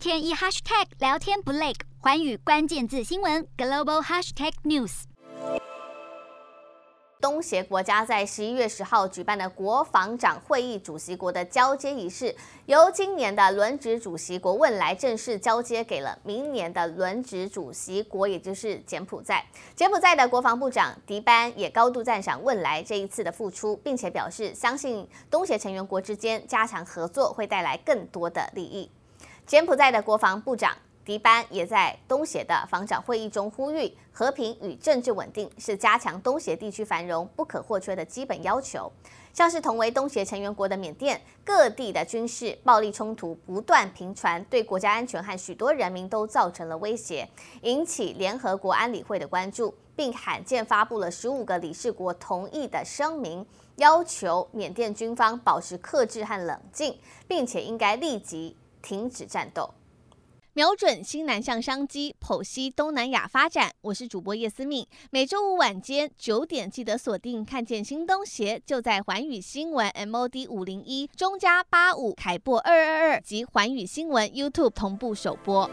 天一 hashtag 聊天不累，寰宇关键字新闻 global hashtag news。东协国家在十一月十号举办的国防长会议主席国的交接仪式，由今年的轮值主席国汶莱正式交接给了明年的轮值主席国，也就是柬埔寨。柬埔寨的国防部长迪班也高度赞赏汶莱这一次的付出，并且表示相信东协成员国之间加强合作会带来更多的利益。柬埔寨的国防部长。迪班也在东协的防长会议中呼吁，和平与政治稳定是加强东协地区繁荣不可或缺的基本要求。像是同为东协成员国的缅甸，各地的军事暴力冲突不断频传，对国家安全和许多人民都造成了威胁，引起联合国安理会的关注，并罕见发布了十五个理事国同意的声明，要求缅甸军方保持克制和冷静，并且应该立即停止战斗。瞄准新南向商机，剖析东南亚发展。我是主播叶思敏，每周五晚间九点记得锁定。看见新东协就在环宇新闻 MOD 五零一中加八五凯播二二二及环宇新闻 YouTube 同步首播。